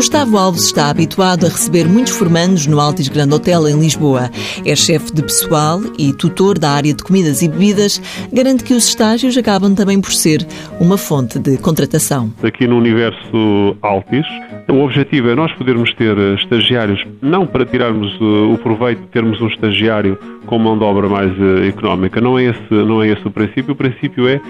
Gustavo Alves está habituado a receber muitos formandos no Altis Grand Hotel em Lisboa. É chefe de pessoal e tutor da área de comidas e bebidas. Garante que os estágios acabam também por ser uma fonte de contratação. Aqui no universo Altis, o objetivo é nós podermos ter estagiários, não para tirarmos uh, o proveito de termos um estagiário com mão de obra mais uh, económica. Não é, esse, não é esse o princípio. O princípio é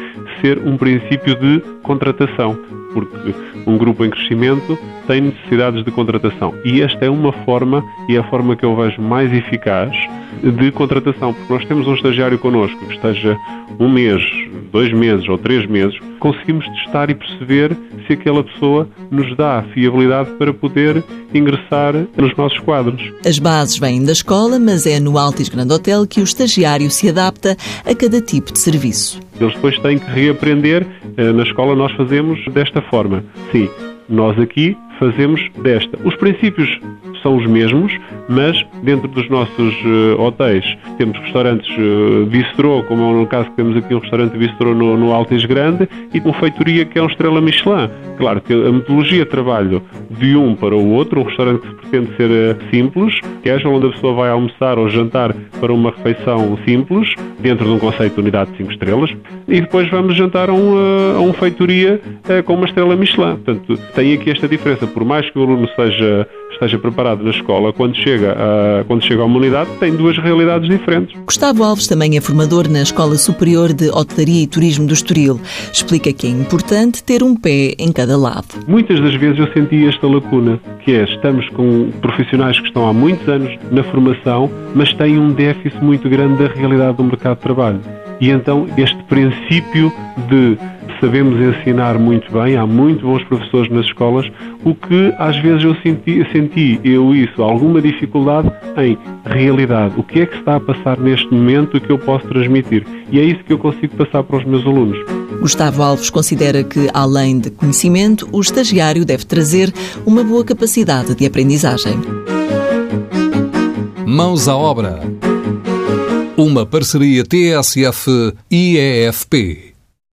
ser um princípio de contratação porque um grupo em crescimento tem necessidades de contratação. E esta é uma forma, e é a forma que eu vejo mais eficaz, de contratação, porque nós temos um estagiário connosco que esteja um mês, dois meses ou três meses, conseguimos testar e perceber se aquela pessoa nos dá fiabilidade para poder ingressar nos nossos quadros. As bases vêm da escola, mas é no Altis Grand Hotel que o estagiário se adapta a cada tipo de serviço. Eles depois têm que reaprender. Eh, na escola nós fazemos desta forma. Sim, nós aqui fazemos desta. Os princípios são os mesmos, mas dentro dos nossos uh, hotéis temos restaurantes uh, bistrô, como é no caso que temos aqui um restaurante bistrô no, no Altes Grande, e uma feitoria que é um estrela Michelin. Claro que a metodologia de trabalho de um para o outro, um restaurante que pretende ser uh, simples, que é onde a pessoa vai almoçar ou jantar para uma refeição simples, dentro de um conceito de unidade de 5 estrelas, e depois vamos jantar a, um, a uma feitoria com uma estrela Michelin. Portanto, tem aqui esta diferença. Por mais que o aluno seja esteja preparado na escola, quando chega, a, quando chega à humanidade, tem duas realidades diferentes. Gustavo Alves também é formador na Escola Superior de Hotelaria e Turismo do Estoril. Explica que é importante ter um pé em cada lado. Muitas das vezes eu senti esta lacuna, que é, estamos com profissionais que estão há muitos anos na formação, mas têm um déficit muito grande da realidade do mercado de trabalho. E então este princípio de sabemos ensinar muito bem, há muito bons professores nas escolas, o que às vezes eu senti, senti eu isso, alguma dificuldade em realidade. O que é que está a passar neste momento que eu posso transmitir? E é isso que eu consigo passar para os meus alunos. Gustavo Alves considera que, além de conhecimento, o estagiário deve trazer uma boa capacidade de aprendizagem. Mãos à obra. Uma parceria TSF-IEFP.